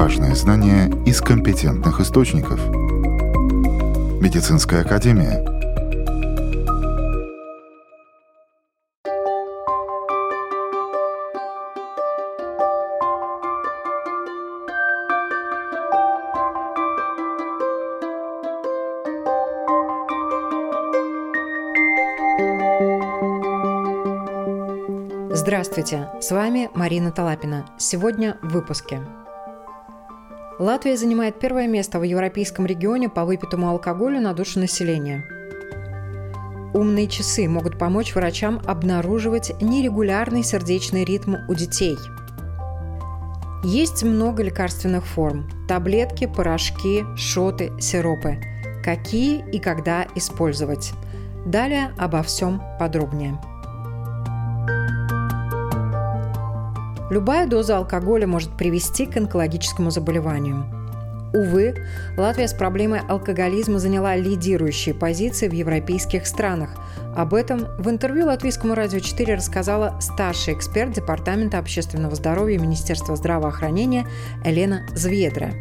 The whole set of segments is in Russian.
важные знания из компетентных источников. Медицинская академия – Здравствуйте, с вами Марина Талапина. Сегодня в выпуске. Латвия занимает первое место в европейском регионе по выпитому алкоголю на душу населения. Умные часы могут помочь врачам обнаруживать нерегулярный сердечный ритм у детей. Есть много лекарственных форм – таблетки, порошки, шоты, сиропы. Какие и когда использовать? Далее обо всем подробнее. Любая доза алкоголя может привести к онкологическому заболеванию. Увы, Латвия с проблемой алкоголизма заняла лидирующие позиции в европейских странах. Об этом в интервью Латвийскому радио 4 рассказала старший эксперт Департамента общественного здоровья Министерства здравоохранения Елена Зведра.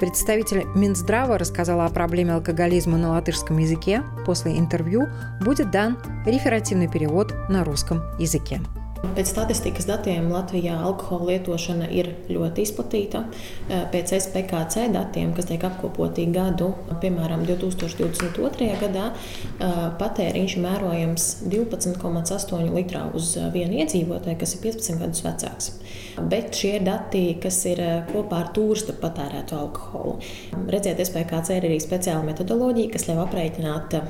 Представитель Минздрава рассказала о проблеме алкоголизма на латышском языке. После интервью будет дан реферативный перевод на русском языке. Pēc statistikas datiem Latvijā alkohola lietošana ir ļoti izplatīta. Eh, pēc SPKC datiem, kas tiek apkopoti gadu, piemēram, 2022. gadā, eh, patēriņš mērojams 12,8 litrā uz vienu iedzīvotāju, kas ir 15 gadus vecāks. Bet šie ir dati, kas ir eh, kopā ar turistu patērētu alkoholu. Redziet, SPKC ir arī speciāla metodoloģija, kas ļauj aprēķināt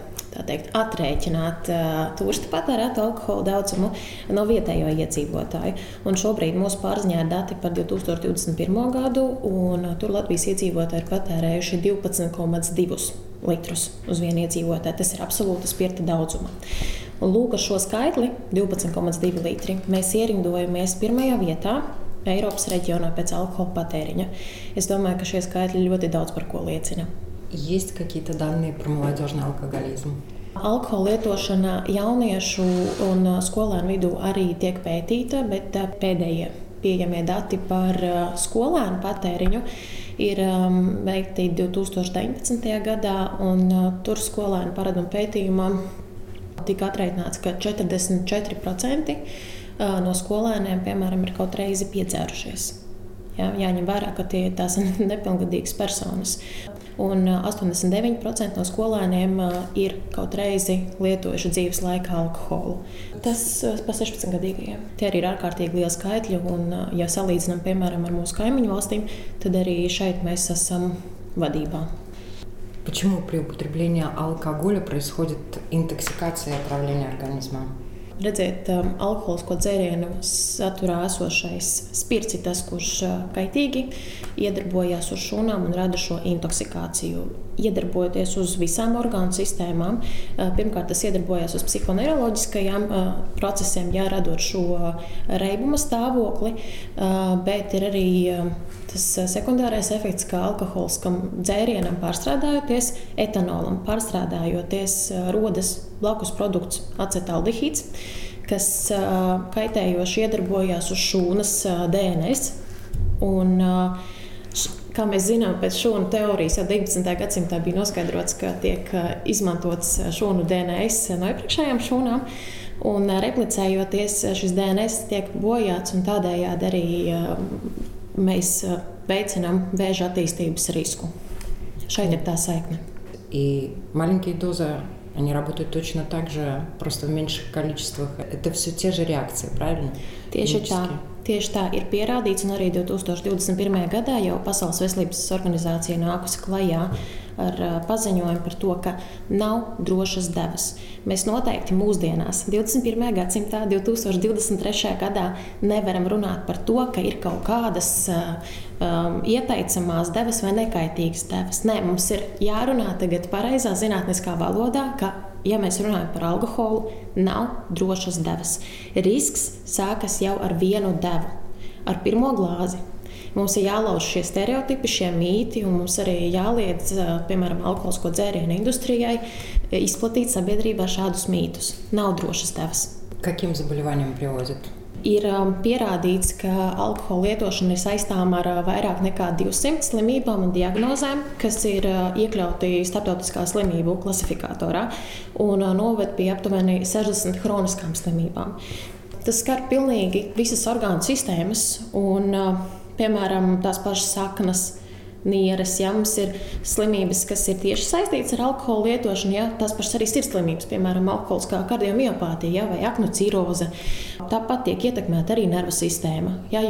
teikt, atrēķināt uh, turistu patērētu alkohola daudzumu no vietējo iedzīvotāju. Un šobrīd mūsu pārziņā ir dati par 2021. gadu, un tur Latvijas iedzīvotāji ir patērējuši 12,2 litrus uz vienu iedzīvotāju. Tas ir absolūti spirta daudzuma. Un lūk, ar šo skaitli 12,2 litri mēs ierindojamies pirmajā vietā. Eiropas reģionā pēc alkohola patēriņa. Es domāju, ka šie skaitļi ļoti daudz par ko liecina Есть какие-то данные про молодежный алкоголизм? Alkohola lietošana jauniešu un skolēnu vidū arī tiek pētīta, bet pēdējie pieejamie dati par skolēnu patēriņu ir um, veikti 2019. gadā. Un, uh, tur skolēnu paraduma pētījumā tika atrēķināts, ka 44% no skolēniem, piemēram, ir kaut reizi piedzērušies. Jā, jāņem vērā, ka tie ir tās nepilngadīgas personas un 89% no skolēniem ir kaut reizi lietojuši dzīves laikā alkoholu. Tas pa 16 gadīgajiem. Tie arī ir ārkārtīgi lieli skaitļi, un, ja salīdzinām piemēram ar mūsu kaimiņu valstīm, tad arī šeit mēs esam vadībā. Почему при употреблении алкоголя происходит интоксикация и отравление организма? Redziet, um, alkoholisko dzērienu saturā esošais spirts ir tas, kurš uh, kaitīgi iedarbojas uz šūnām un rada šo intoksikāciju. Iedarbojoties uz visām orgānu sistēmām, uh, pirmkārt tas iedarbojas uz psihoneiroloģiskajiem uh, procesiem, jā, radot šo reibuma stāvokli, bet ir arī tas sekundārais efekts, kā alkoholiskam dzērienam pārstrādājoties, etanolam pārstrādājoties, rodas blakus produkts acetaldehīds, kas kaitējoši iedarbojās uz šūnas DNS. Un, Kā mēs zinām, pēc šūnu teorijas jau 19. gadsimtā bija noskaidrots, ka tiek izmantots šūnu DNS no iepriekšējām šūnām. Un replicējoties, šis DNS tiek bojāts, un tādējādi arī mēs veicinām vēža attīstības risku. Šeit ir tā saikne. И маленькие дозы Они работают точно так же, просто в меньших количествах. Это все те же реakции, правильно? Tieši tā. Tieši tā ir pierādīts, un arī 2021. gadā jau Pasaules veselības organizācija nākusi klajā ar paziņojumu par to, ka nav drošas devas. Mēs noteikti mūsdienās, 21. gadsimtā, 2023. gadā, nevaram runāt par to, ka ir kaut kādas um, ieteicamās devas vai nekaitīgas devas. Nē, mums ir jārunā tagad pareizā zinātniskā valodā, ka ja mēs runājam par alkoholu, nav drošas devas. Risks sākas jau ar vienu devu, ar pirmo glāzi. Mums ir jālauž šie stereotipi, šie mīti, un mums arī jāliedz, piemēram, alkoholisko dzērienu industrijai izplatīt sabiedrībā šādus mītus. Nav drošas devas. Каким заболеваниям приводит? Ir um, pierādīts, ka alkohola lietošana ir saistāma ar uh, vairāk nekā 200 slimībām un diagnozēm, kas ir uh, iekļauti starptautiskā slimību klasifikatorā un uh, noved pie aptuveni 60 chroniskām slimībām. Tas skar pilnīgi visas orgānu sistēmas, un, piemēram, tās pašas saknes nieres, ja mums ir slimības, kas ir tieši saistītas ar alkohola lietošanu, ja tās pašas arī sirdslimības, piemēram, alkoholiskā kardiomiopātija ja, vai aknu ciroze. Tāpat tiek ietekmēta arī nervu sistēma, ja,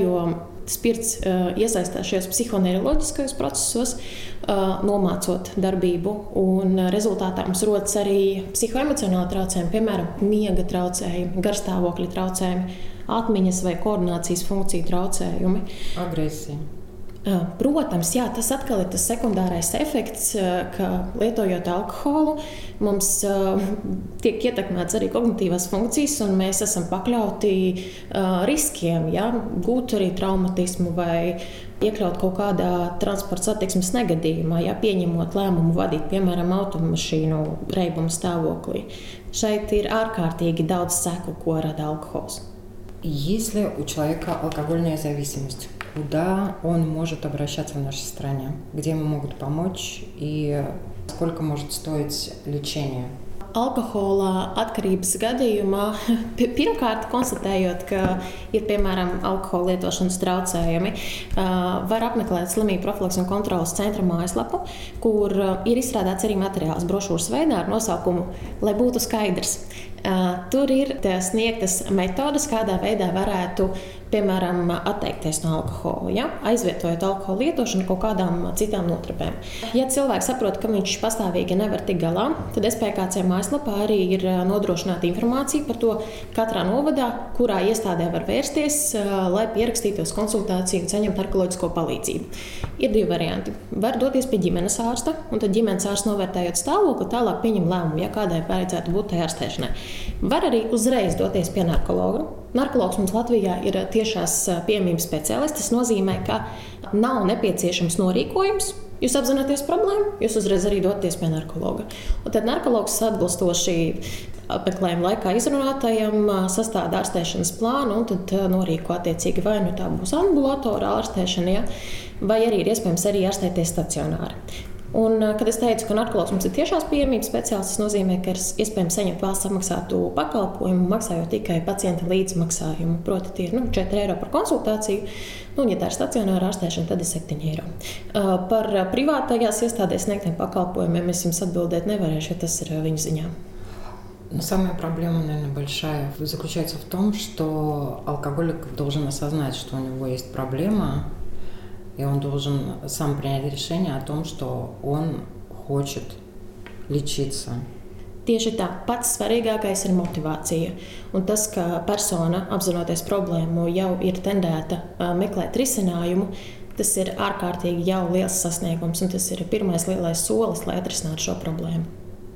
spirts uh, iesaistās šajos psihoneiroloģiskajos procesos, uh, nomācot darbību, un rezultātā mums rodas arī psihoemocionāli traucējumi, piemēram, miega traucējumi, garstāvokļa traucējumi, atmiņas vai koordinācijas funkciju traucējumi. Agresija. Protams, jā, tas atkal ir tas sekundārais efekts, ka lietojot alkoholu, mums tiek ietekmēts arī kognitīvās funkcijas, un mēs esam pakļauti riskiem, ja, gūt arī traumatismu vai iekļaut kaut kādā transporta satiksmes negadījumā, ja pieņemot lēmumu vadīt, piemēram, automašīnu reibuma stāvoklī. Šeit ir ārkārtīgi daudz seku, ko rada alkohols. Если у человека алкогольная зависимость, куда он может обращаться в нашей стране, где ему могут помочь и сколько может стоить лечение? alkohola atkarības gadījumā, pirmkārt, konstatējot, ka ir piemēram alkohola lietošanas traucējumi, var apmeklēt slimību profilaks un kontrolas centra mājaslapu, kur ir izstrādāts arī materiāls brošūras veidā ar nosaukumu Lai būtu skaidrs. Tur ir sniegtas metodas, kādā veidā varētu piemēram, atteikties no alkohola, ja? aizvietojot alkohola lietošanu kaut kādām citām notripēm. Ja cilvēks saprot, ka viņš pastāvīgi nevar tikt galā, tad SPKC mājaslapā arī ir nodrošināta informācija par to, katrā novadā, kurā iestādē var vērsties, lai pierakstītos konsultāciju un saņemtu narkoloģisko palīdzību. Ir divi varianti. Var doties pie ģimenes ārsta, un tad ģimenes ārsts novērtējot stāvokli, tālāk pieņem lēmumu, ja kādai vajadzētu būt tai ārstēšanai. Var arī uzreiz doties pie narkologa Narkologs mums Latvijā ir tiešās piemības speciālists. Tas nozīmē, ka nav nepieciešams norīkojums. Jūs apzināties problēmu, jūs uzreiz arī doties pie narkologa. Un tad narkologs atbilstoši apmeklējuma laikā izrunātajam sastāda ārstēšanas plānu un tad norīko attiecīgi vai nu tā būs ambulatorā ārstēšana, ja, vai arī ir iespējams arī ārstēties stacionāri. Un, kad es teicu, ka narkotikas mums ir tiešās pieejamības speciālists, tas nozīmē, ka ir iespējams saņemt valsts samaksātu pakalpojumu, maksājot tikai pacienta līdzmaksājumu. Proti, tie ir nu, 4 eiro par konsultāciju. Nu, ja tā ir stacionāra ārstēšana, tad ir 7 eiro. Par privātajās iestādēs sniegtiem pakalpojumiem es jums atbildēt nevarēšu, jo tas ir viņu ziņā. Но самая проблема, наверное, большая заключается в том, что алкоголик должен осознать, что у него есть проблема, И он должен сам принять решение о том, что он хочет лечиться. Tieši tā, pats svarīgākais ir motivācija. Un tas, ka persona apzinoties problēmu jau ir tendēta meklēt risinājumu, tas ir ārkārtīgi jau liels sasniegums, un tas ir pirmais lielais solis, lai atrisinātu šo problēmu.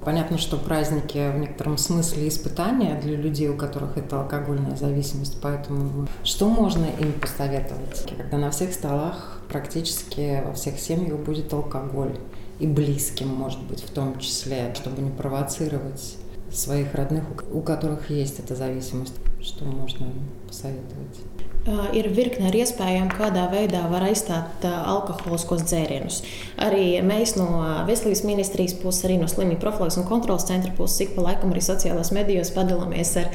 Понятно, что праздники в некотором смысле испытания для людей, у которых это алкогольная зависимость. Поэтому что можно им посоветовать? Когда на всех столах практически во всех семьях будет алкоголь. И близким, может быть, в том числе, чтобы не провоцировать своих родных, у которых есть эта зависимость. Что можно посоветовать? Ir virkne ar iespējām, kādā veidā var aizstāt alkoholiskos dzērienus. Arī mēs no Veselības ministrijas puses, arī no slimību profilaks un kontrolas centra puses, ik pa laikam arī sociālajās medijos padalāmies ar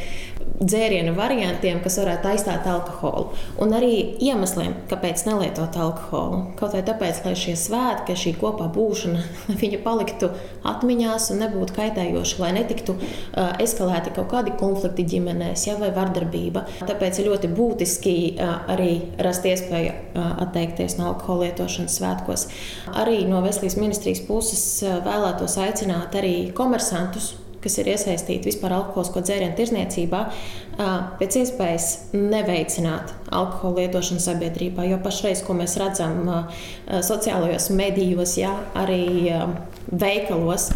dzērienu variantiem, kas varētu aizstāt alkoholu. Un arī iemesliem, kāpēc nelietot alkoholu. Kaut vai tāpēc, lai šie svētki, šī kopā būšana, lai viņa paliktu atmiņās un nebūtu kaitējoša, lai netiktu uh, eskalēti kaut kādi konflikti ģimenēs ja, vai vardarbība. Tāpēc ir ļoti būtiski arī rast iespēju atteikties no alkohola lietošanas svētkos. Arī no Veselības ministrijas puses vēlētos aicināt arī komersantus kas ir iesaistīti vispār alkoholisko dzērienu tirzniecībā, pēc iespējas neveicināt alkohola lietošanu sabiedrībā. Jo pašreiz, ko mēs redzam sociālajos medijos, jā, arī veikalos,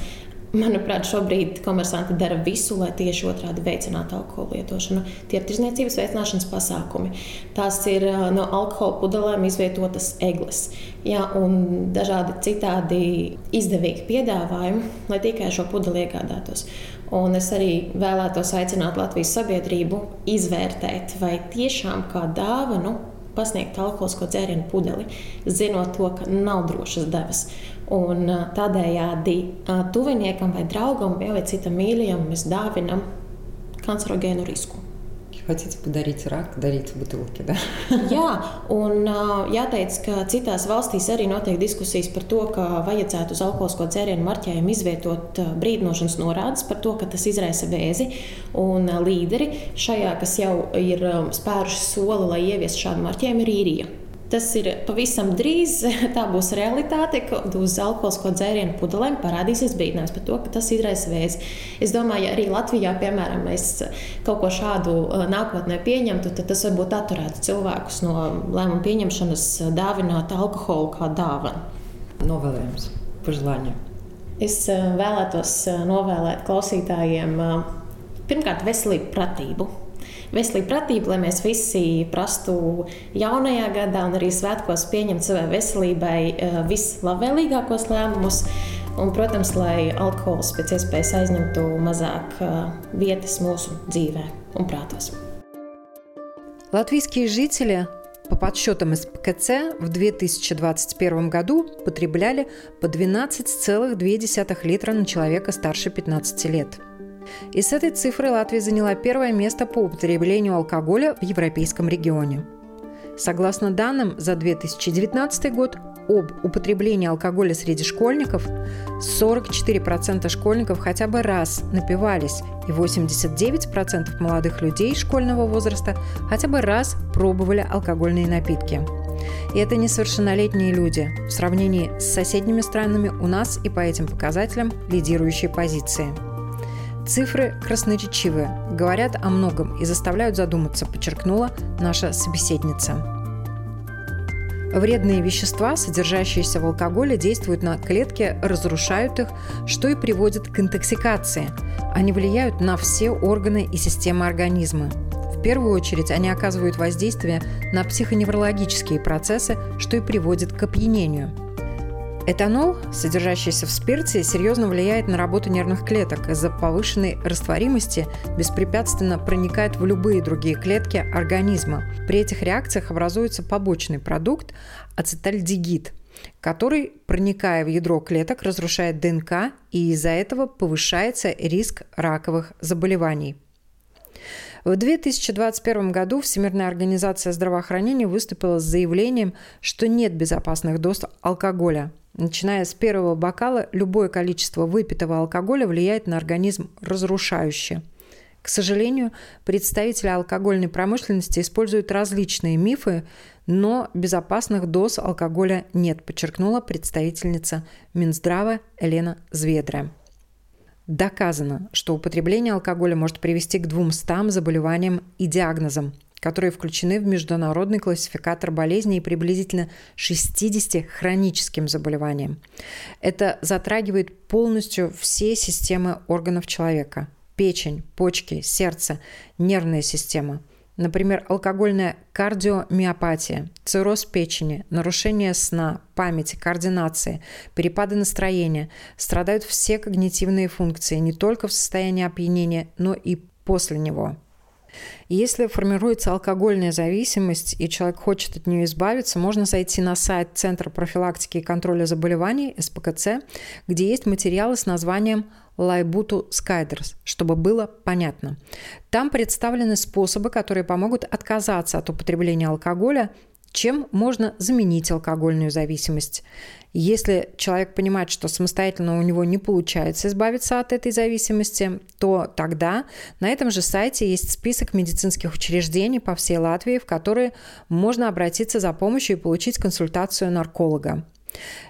Manuprāt, šobrīd komersanti dara visu, lai tieši otrādi veicinātu alkohola lietošanu. Tie ir tirzniecības veicināšanas pasākumi. Tās ir no alkohola pudelēm izvietotas eglis jā, un dažādi citādi izdevīgi piedāvājumi, lai tikai šo pudeli iegādātos. Un es arī vēlētos aicināt Latvijas sabiedrību izvērtēt, vai tiešām kā dāvanu pasniegt alkoholisko dzērienu pudeli, zinot to, ka nav drošas devas. Un tādējādi tuviniekam vai draugam vai citam mīļajam mēs dāvinam kancerogēnu risku. Хотите подарить рак, дарите бутылки, да? Jā, un jāteic, ka citās valstīs arī notiek diskusijas par to, ka vajadzētu uz alkoholisko dzērienu marķējumu izvietot brīdinošanas norādes par to, ka tas izraisa vēzi. Un līderi šajā, kas jau ir spēruši soli, lai ieviestu šādu marķējumu, ir īrija. Tas ir pavisam drīz. Tā būs realitāte, kad uz alkoholisko dzērienu pudelēm parādīsies brīdinājums par to, ka tas izraisa vēzi. Es domāju, arī Latvijā, piemēram, mēs kaut ko šādu uh, nākotnē pieņemtu, tad tas varbūt atturētu cilvēkus no lēmumu pieņemšanas uh, dāvināt alkoholu kā dāvanu. Novēlējums, pažēlāņa. Es uh, vēlētos novēlēt klausītājiem pirmkārt veselību, pratību veselību pratību, lai mēs visi prastu jaunajā gadā un arī svētkos pieņemt savai veselībai eh, vislabvēlīgākos lēmumus. Un, protams, lai alkohols pēc iespējas aizņemtu mazāk eh, vietas mūsu dzīvē un прātos. Латвийские жители по подсчетам СПКЦ в 2021 году потребляли по 12,2 литра на человека старше 15 лет – и с этой цифрой Латвия заняла первое место по употреблению алкоголя в европейском регионе. Согласно данным за 2019 год об употреблении алкоголя среди школьников, 44% школьников хотя бы раз напивались, и 89% молодых людей школьного возраста хотя бы раз пробовали алкогольные напитки. И это несовершеннолетние люди. В сравнении с соседними странами у нас и по этим показателям лидирующие позиции – Цифры красноречивые, говорят о многом и заставляют задуматься, подчеркнула наша собеседница. Вредные вещества, содержащиеся в алкоголе, действуют на клетки, разрушают их, что и приводит к интоксикации. Они влияют на все органы и системы организма. В первую очередь они оказывают воздействие на психоневрологические процессы, что и приводит к опьянению – Этанол, содержащийся в спирте, серьезно влияет на работу нервных клеток. Из-за повышенной растворимости беспрепятственно проникает в любые другие клетки организма. При этих реакциях образуется побочный продукт – ацетальдегид, который, проникая в ядро клеток, разрушает ДНК, и из-за этого повышается риск раковых заболеваний. В 2021 году Всемирная организация здравоохранения выступила с заявлением, что нет безопасных доз алкоголя. Начиная с первого бокала, любое количество выпитого алкоголя влияет на организм разрушающе. К сожалению, представители алкогольной промышленности используют различные мифы, но безопасных доз алкоголя нет, подчеркнула представительница Минздрава Елена Зведра. Доказано, что употребление алкоголя может привести к 200 заболеваниям и диагнозам, которые включены в международный классификатор болезней и приблизительно 60 хроническим заболеваниям. Это затрагивает полностью все системы органов человека – печень, почки, сердце, нервная система. Например, алкогольная кардиомиопатия, цирроз печени, нарушение сна, памяти, координации, перепады настроения. Страдают все когнитивные функции, не только в состоянии опьянения, но и после него – если формируется алкогольная зависимость и человек хочет от нее избавиться, можно зайти на сайт Центра профилактики и контроля заболеваний СПКЦ, где есть материалы с названием Лайбуту Скайдерс, чтобы было понятно. Там представлены способы, которые помогут отказаться от употребления алкоголя чем можно заменить алкогольную зависимость? Если человек понимает, что самостоятельно у него не получается избавиться от этой зависимости, то тогда на этом же сайте есть список медицинских учреждений по всей Латвии, в которые можно обратиться за помощью и получить консультацию нарколога.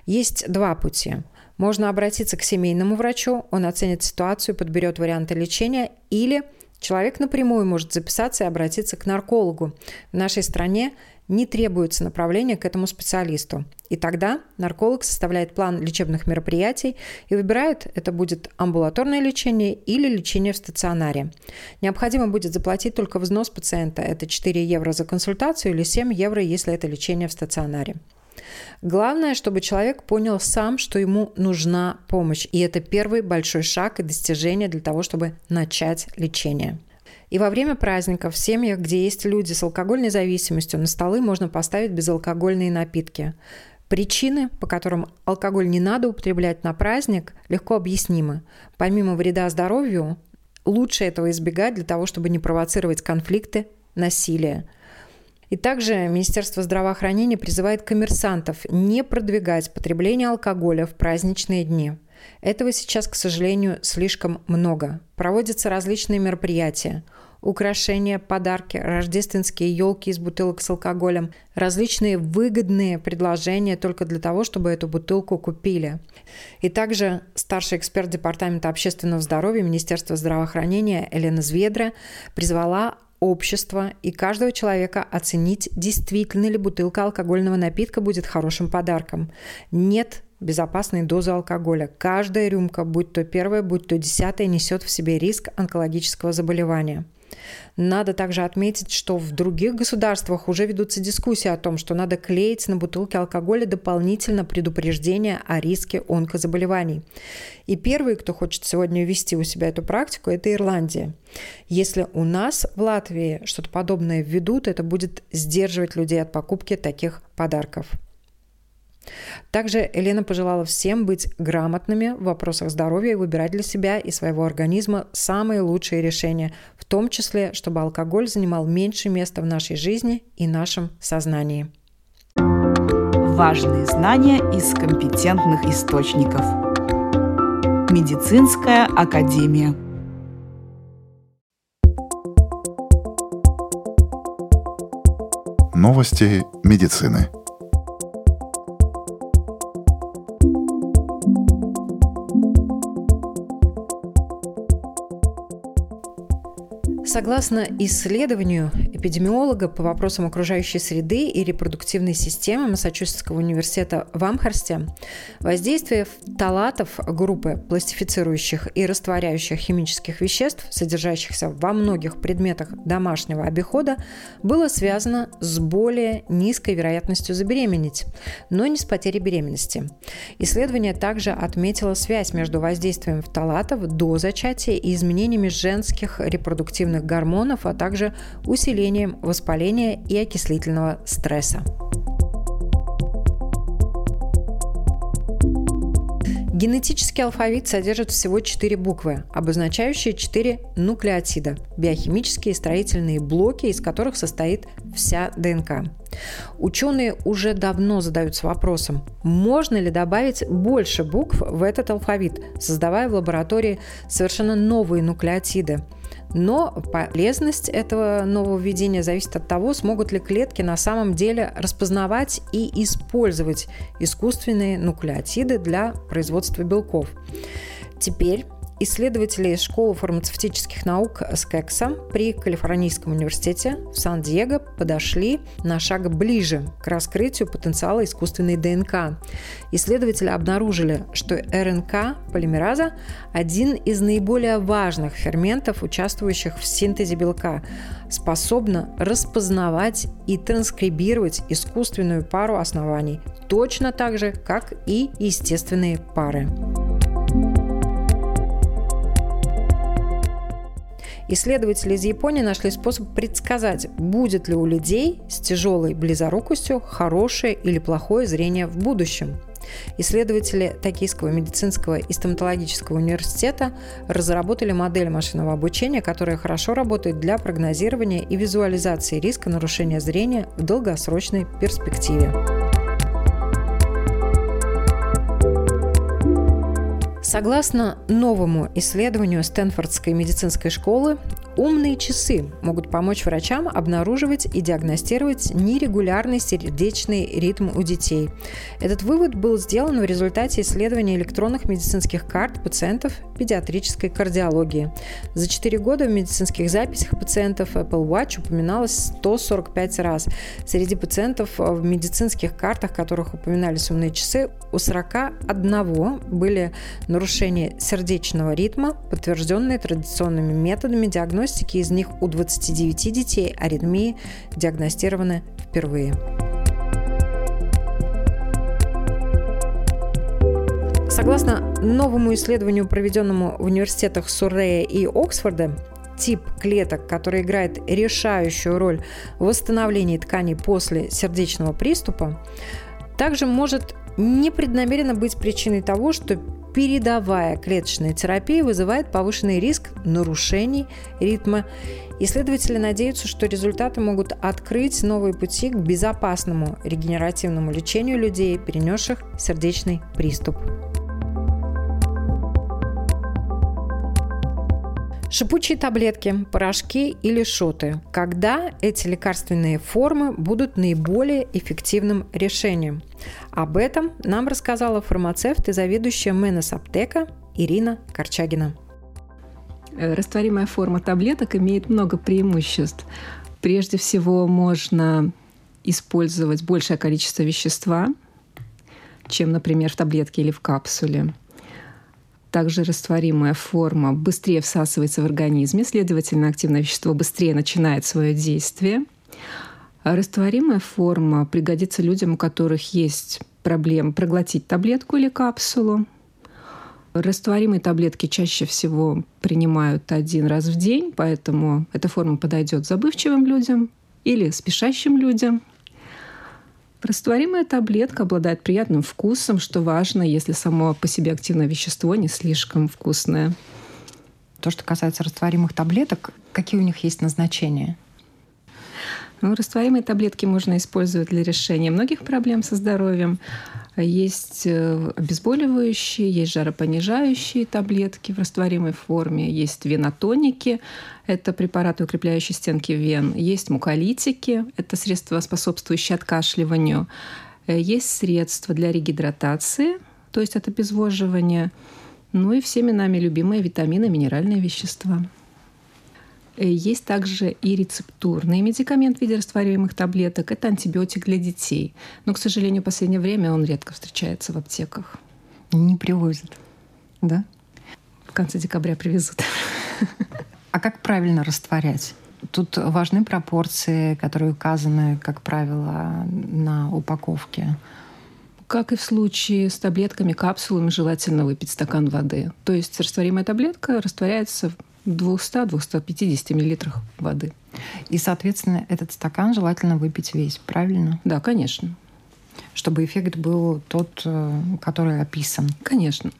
Есть два пути. Можно обратиться к семейному врачу, он оценит ситуацию, подберет варианты лечения, или человек напрямую может записаться и обратиться к наркологу. В нашей стране не требуется направление к этому специалисту. И тогда нарколог составляет план лечебных мероприятий и выбирает, это будет амбулаторное лечение или лечение в стационаре. Необходимо будет заплатить только взнос пациента. Это 4 евро за консультацию или 7 евро, если это лечение в стационаре. Главное, чтобы человек понял сам, что ему нужна помощь. И это первый большой шаг и достижение для того, чтобы начать лечение. И во время праздников в семьях, где есть люди с алкогольной зависимостью, на столы можно поставить безалкогольные напитки. Причины, по которым алкоголь не надо употреблять на праздник, легко объяснимы. Помимо вреда здоровью, лучше этого избегать для того, чтобы не провоцировать конфликты, насилие. И также Министерство здравоохранения призывает коммерсантов не продвигать потребление алкоголя в праздничные дни. Этого сейчас, к сожалению, слишком много. Проводятся различные мероприятия – украшения, подарки, рождественские елки из бутылок с алкоголем, различные выгодные предложения только для того, чтобы эту бутылку купили. И также старший эксперт Департамента общественного здоровья Министерства здравоохранения Елена Зведра призвала общество и каждого человека оценить, действительно ли бутылка алкогольного напитка будет хорошим подарком. Нет безопасной дозы алкоголя. Каждая рюмка, будь то первая, будь то десятая, несет в себе риск онкологического заболевания. Надо также отметить, что в других государствах уже ведутся дискуссии о том, что надо клеить на бутылке алкоголя дополнительно предупреждение о риске онкозаболеваний. И первый, кто хочет сегодня ввести у себя эту практику, это Ирландия. Если у нас в Латвии что-то подобное введут, это будет сдерживать людей от покупки таких подарков. Также Елена пожелала всем быть грамотными в вопросах здоровья и выбирать для себя и своего организма самые лучшие решения, в том числе, чтобы алкоголь занимал меньше места в нашей жизни и нашем сознании. Важные знания из компетентных источников. Медицинская академия. Новости медицины. Согласно исследованию эпидемиолога по вопросам окружающей среды и репродуктивной системы Массачусетского университета в Амхарсте, воздействие талатов группы пластифицирующих и растворяющих химических веществ, содержащихся во многих предметах домашнего обихода, было связано с более низкой вероятностью забеременеть, но не с потерей беременности. Исследование также отметило связь между воздействием фталатов до зачатия и изменениями женских репродуктивных гормонов, а также усилением воспаления и окислительного стресса. Генетический алфавит содержит всего четыре буквы, обозначающие четыре нуклеотида – биохимические строительные блоки, из которых состоит вся ДНК. Ученые уже давно задаются вопросом, можно ли добавить больше букв в этот алфавит, создавая в лаборатории совершенно новые нуклеотиды – но полезность этого нововведения зависит от того, смогут ли клетки на самом деле распознавать и использовать искусственные нуклеотиды для производства белков. Теперь Исследователи из школы фармацевтических наук СКЭКСа при Калифорнийском университете в Сан-Диего подошли на шаг ближе к раскрытию потенциала искусственной ДНК. Исследователи обнаружили, что РНК полимераза – один из наиболее важных ферментов, участвующих в синтезе белка, способна распознавать и транскрибировать искусственную пару оснований, точно так же, как и естественные пары. Исследователи из Японии нашли способ предсказать, будет ли у людей с тяжелой близорукостью хорошее или плохое зрение в будущем. Исследователи Токийского медицинского и стоматологического университета разработали модель машинного обучения, которая хорошо работает для прогнозирования и визуализации риска нарушения зрения в долгосрочной перспективе. Согласно новому исследованию Стэнфордской медицинской школы, Умные часы могут помочь врачам обнаруживать и диагностировать нерегулярный сердечный ритм у детей. Этот вывод был сделан в результате исследования электронных медицинских карт пациентов педиатрической кардиологии. За 4 года в медицинских записях пациентов Apple Watch упоминалось 145 раз. Среди пациентов в медицинских картах, которых упоминались умные часы, у 41 были нарушения сердечного ритма, подтвержденные традиционными методами диагностики диагностики, из них у 29 детей аритмии диагностированы впервые. Согласно новому исследованию, проведенному в университетах Суррея и Оксфорда, тип клеток, который играет решающую роль в восстановлении тканей после сердечного приступа, также может непреднамеренно быть причиной того, что передовая клеточная терапия вызывает повышенный риск нарушений ритма. Исследователи надеются, что результаты могут открыть новые пути к безопасному регенеративному лечению людей, перенесших сердечный приступ. Шипучие таблетки, порошки или шоты. Когда эти лекарственные формы будут наиболее эффективным решением? Об этом нам рассказала фармацевт и заведующая Менес Аптека Ирина Корчагина. Э, растворимая форма таблеток имеет много преимуществ. Прежде всего, можно использовать большее количество вещества, чем, например, в таблетке или в капсуле – также растворимая форма быстрее всасывается в организме, следовательно, активное вещество быстрее начинает свое действие. Растворимая форма пригодится людям, у которых есть проблемы проглотить таблетку или капсулу. Растворимые таблетки чаще всего принимают один раз в день, поэтому эта форма подойдет забывчивым людям или спешащим людям – Растворимая таблетка обладает приятным вкусом, что важно, если само по себе активное вещество не слишком вкусное. То, что касается растворимых таблеток, какие у них есть назначения? Ну, растворимые таблетки можно использовать для решения многих проблем со здоровьем. Есть э, обезболивающие, есть жаропонижающие таблетки в растворимой форме, есть венотоники, это препараты, укрепляющие стенки вен, есть муколитики, это средства, способствующие откашливанию, э, есть средства для регидратации, то есть от обезвоживания, ну и всеми нами любимые витамины, минеральные вещества. Э, есть также и рецептурный медикамент в виде растворяемых таблеток. Это антибиотик для детей. Но, к сожалению, в последнее время он редко встречается в аптеках. Не привозят, да? В конце декабря привезут. А как правильно растворять? Тут важны пропорции, которые указаны, как правило, на упаковке. Как и в случае с таблетками, капсулами, желательно выпить стакан воды. То есть растворимая таблетка растворяется 200-250 миллилитрах воды. И, соответственно, этот стакан желательно выпить весь, правильно? Да, конечно. Чтобы эффект был тот, э, который описан. Конечно.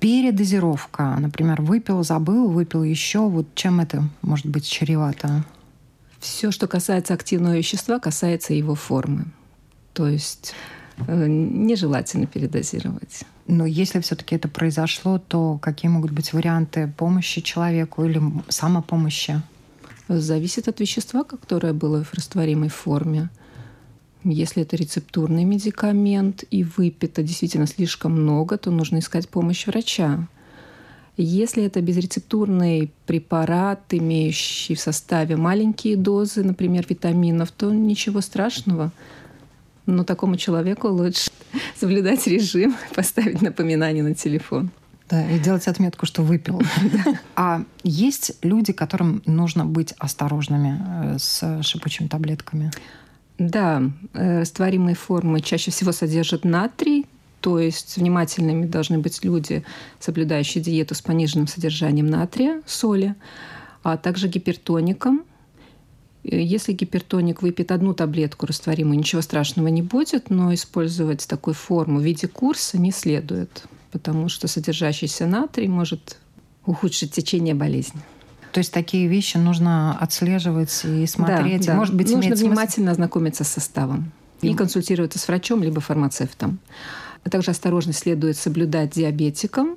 Передозировка, например, выпил, забыл, выпил еще. Вот чем это может быть чревато? Все, что касается активного вещества, касается его формы. То есть нежелательно передозировать. Но если все-таки это произошло, то какие могут быть варианты помощи человеку или самопомощи? Зависит от вещества, которое было в растворимой форме. Если это рецептурный медикамент и выпито действительно слишком много, то нужно искать помощь врача. Если это безрецептурный препарат, имеющий в составе маленькие дозы, например, витаминов, то ничего страшного. Но такому человеку лучше соблюдать режим, поставить напоминание на телефон. Да, и делать отметку, что выпил. А есть люди, которым нужно быть осторожными э, с шипучими таблетками? Да, э, растворимые формы чаще всего содержат натрий, то есть внимательными должны быть люди, соблюдающие диету с пониженным содержанием натрия, соли, а также гипертоником – если гипертоник выпьет одну таблетку растворимую, ничего страшного не будет, но использовать такую форму в виде курса не следует, потому что содержащийся натрий может ухудшить течение болезни. То есть такие вещи нужно отслеживать и смотреть. Да, да. Может быть, нужно внимательно смысл... ознакомиться с составом и консультироваться с врачом либо фармацевтом. А также осторожно следует соблюдать диабетикам.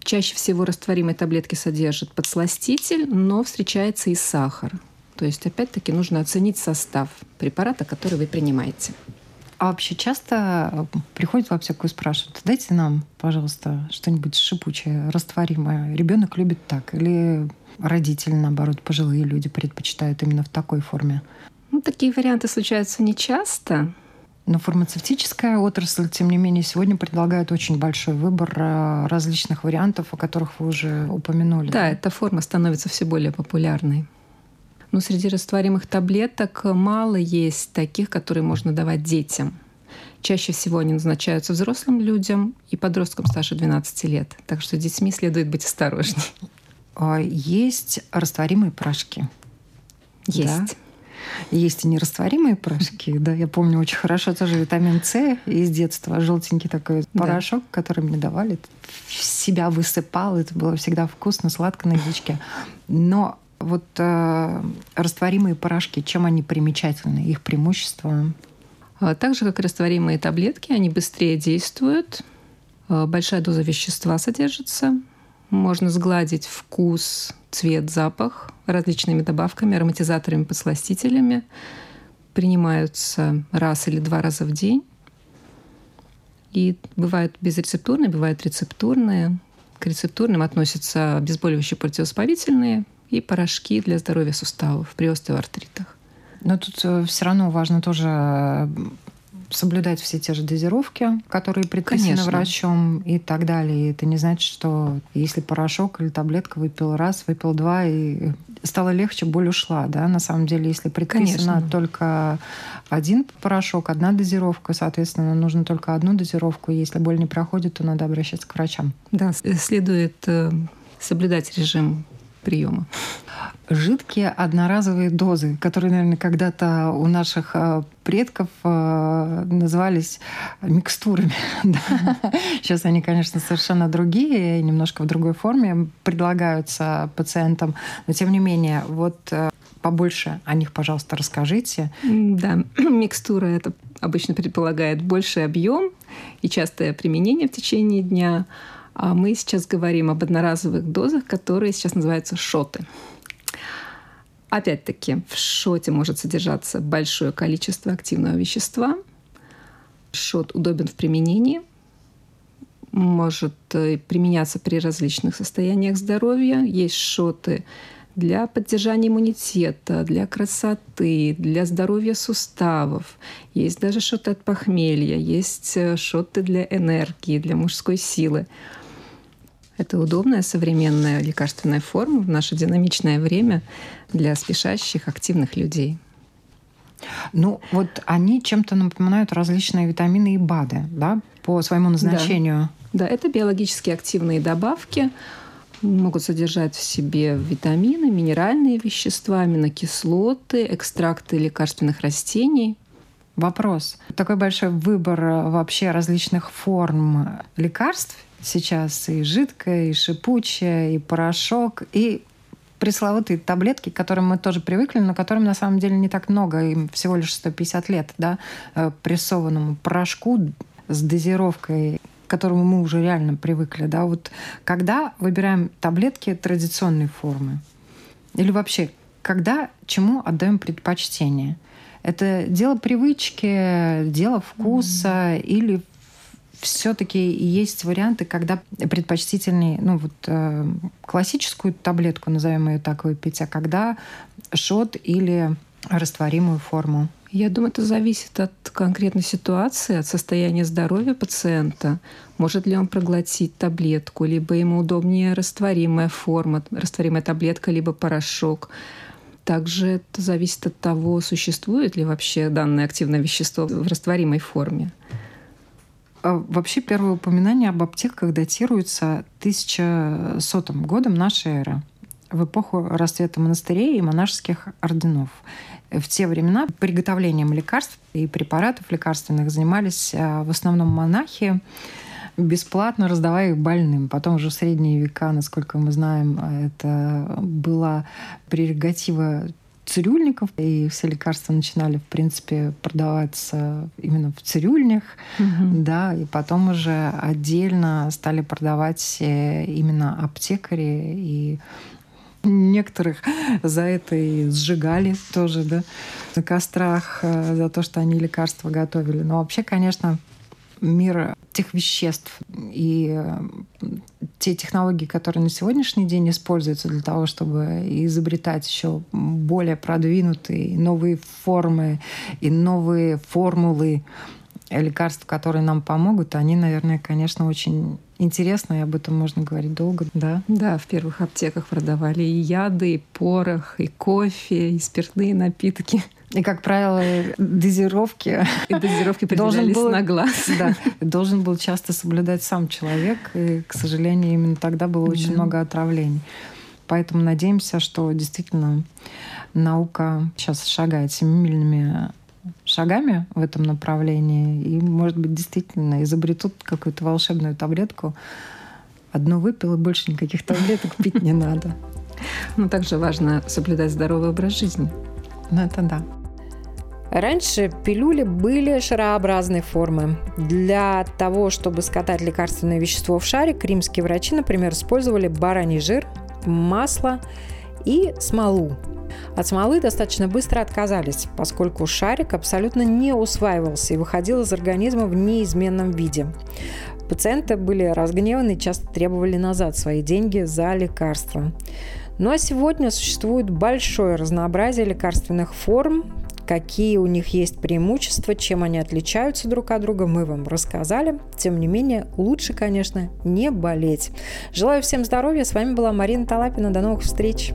Чаще всего растворимые таблетки содержат подсластитель, но встречается и сахар. То есть, опять-таки, нужно оценить состав препарата, который вы принимаете. А вообще часто э, приходят в аптеку и спрашивают, дайте нам, пожалуйста, что-нибудь шипучее, растворимое. Ребенок любит так. Или родители, наоборот, пожилые люди предпочитают именно в такой форме. Ну, такие варианты случаются нечасто. Но фармацевтическая отрасль, тем не менее, сегодня предлагает очень большой выбор э, различных вариантов, о которых вы уже упомянули. Да, эта форма становится все более популярной. Но среди растворимых таблеток мало есть таких, которые можно давать детям. Чаще всего они назначаются взрослым людям и подросткам старше 12 лет. Так что с детьми следует быть осторожней. А есть растворимые порошки. Есть. Да? Есть и нерастворимые порошки, да, я помню очень хорошо тоже витамин С из детства, желтенький такой да. порошок, который мне давали, в себя высыпал, это было всегда вкусно, сладко на язычке. Но вот э, растворимые порошки, чем они примечательны, их преимущества? А, так же, как растворимые таблетки, они быстрее действуют, а, большая доза вещества содержится, можно сгладить вкус, цвет, запах различными добавками, ароматизаторами, подсластителями. Принимаются раз или два раза в день. И бывают безрецептурные, бывают рецептурные. К рецептурным относятся обезболивающие противовоспалительные и порошки для здоровья суставов при остеоартритах. Но тут э, все равно важно тоже соблюдать все те же дозировки, которые предписаны Конечно. врачом и так далее. И это не значит, что если порошок или таблетка выпил раз, выпил два, и стало легче, боль ушла. Да? На самом деле, если предписано Конечно. только один порошок, одна дозировка, соответственно, нужно только одну дозировку. Если боль не проходит, то надо обращаться к врачам. Да, следует э, соблюдать режим приема жидкие одноразовые дозы, которые, наверное, когда-то у наших э, предков э, назывались микстурами. Сейчас они, конечно, совершенно другие, немножко в другой форме предлагаются пациентам, но тем не менее, вот э, побольше о них, пожалуйста, расскажите. Да, микстура это обычно предполагает больший объем и частое применение в течение дня. А мы сейчас говорим об одноразовых дозах, которые сейчас называются шоты. Опять-таки, в шоте может содержаться большое количество активного вещества. Шот удобен в применении, может э, применяться при различных состояниях здоровья. Есть шоты для поддержания иммунитета, для красоты, для здоровья суставов. Есть даже шоты от похмелья, есть э, шоты для энергии, для мужской силы. Это удобная современная лекарственная форма в наше динамичное время для спешащих, активных людей. Ну, вот они чем-то напоминают различные витамины и БАДы, да, по своему назначению. Да, да это биологически активные добавки, могут содержать в себе витамины, минеральные вещества, аминокислоты, экстракты лекарственных растений. Вопрос. Такой большой выбор вообще различных форм лекарств сейчас и жидкое, и шипучее, и порошок, и пресловутые таблетки, к которым мы тоже привыкли, но которым на самом деле не так много, им всего лишь 150 лет, да, э, прессованному порошку с дозировкой к которому мы уже реально привыкли, да, вот когда выбираем таблетки традиционной формы или вообще когда чему отдаем предпочтение? Это дело привычки, дело вкуса mm-hmm. или все-таки есть варианты, когда предпочтительнее, ну вот э, классическую таблетку, назовем ее так, выпить, а когда шот или растворимую форму. Я думаю, это зависит от конкретной ситуации, от состояния здоровья пациента. Может ли он проглотить таблетку, либо ему удобнее растворимая форма, растворимая таблетка, либо порошок. Также это зависит от того, существует ли вообще данное активное вещество в растворимой форме. А вообще первое упоминание об аптеках датируется 1100 годом нашей эры в эпоху расцвета монастырей и монашеских орденов. В те времена приготовлением лекарств и препаратов лекарственных занимались а, в основном монахи, бесплатно раздавая их больным. Потом уже в средние века, насколько мы знаем, это была прерогатива цирюльников, и все лекарства начинали, в принципе, продаваться именно в цирюльнях, угу. да, и потом уже отдельно стали продавать э, именно аптекари и Некоторых за это и сжигали тоже, да, на кострах, э, за то, что они лекарства готовили. Но вообще, конечно, мир тех веществ и э, те технологии, которые на сегодняшний день используются для того, чтобы изобретать еще более продвинутые новые формы и новые формулы лекарств, которые нам помогут, они, наверное, конечно, очень интересно, и об этом можно говорить долго, да? Да, в первых аптеках продавали и яды, и порох, и кофе, и спиртные напитки. И, как правило, дозировки... И дозировки определялись был, на глаз. Да, должен был часто соблюдать сам человек. И, к сожалению, именно тогда было очень много отравлений. Поэтому надеемся, что действительно наука сейчас шагает семимильными шагами в этом направлении. И, может быть, действительно изобретут какую-то волшебную таблетку. Одну выпил, и больше никаких таблеток пить не надо. Но также важно соблюдать здоровый образ жизни. Ну, это да. Раньше пилюли были шарообразной формы. Для того, чтобы скатать лекарственное вещество в шарик, римские врачи, например, использовали бараний жир, масло и смолу. От смолы достаточно быстро отказались, поскольку шарик абсолютно не усваивался и выходил из организма в неизменном виде. Пациенты были разгневаны и часто требовали назад свои деньги за лекарства. Ну а сегодня существует большое разнообразие лекарственных форм, какие у них есть преимущества, чем они отличаются друг от друга, мы вам рассказали. Тем не менее, лучше, конечно, не болеть. Желаю всем здоровья. С вами была Марина Талапина. До новых встреч.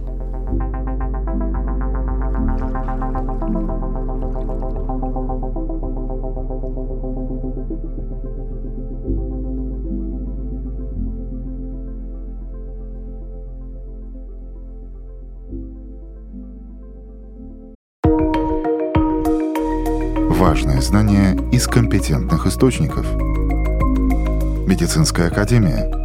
Важные знания из компетентных источников. Медицинская академия –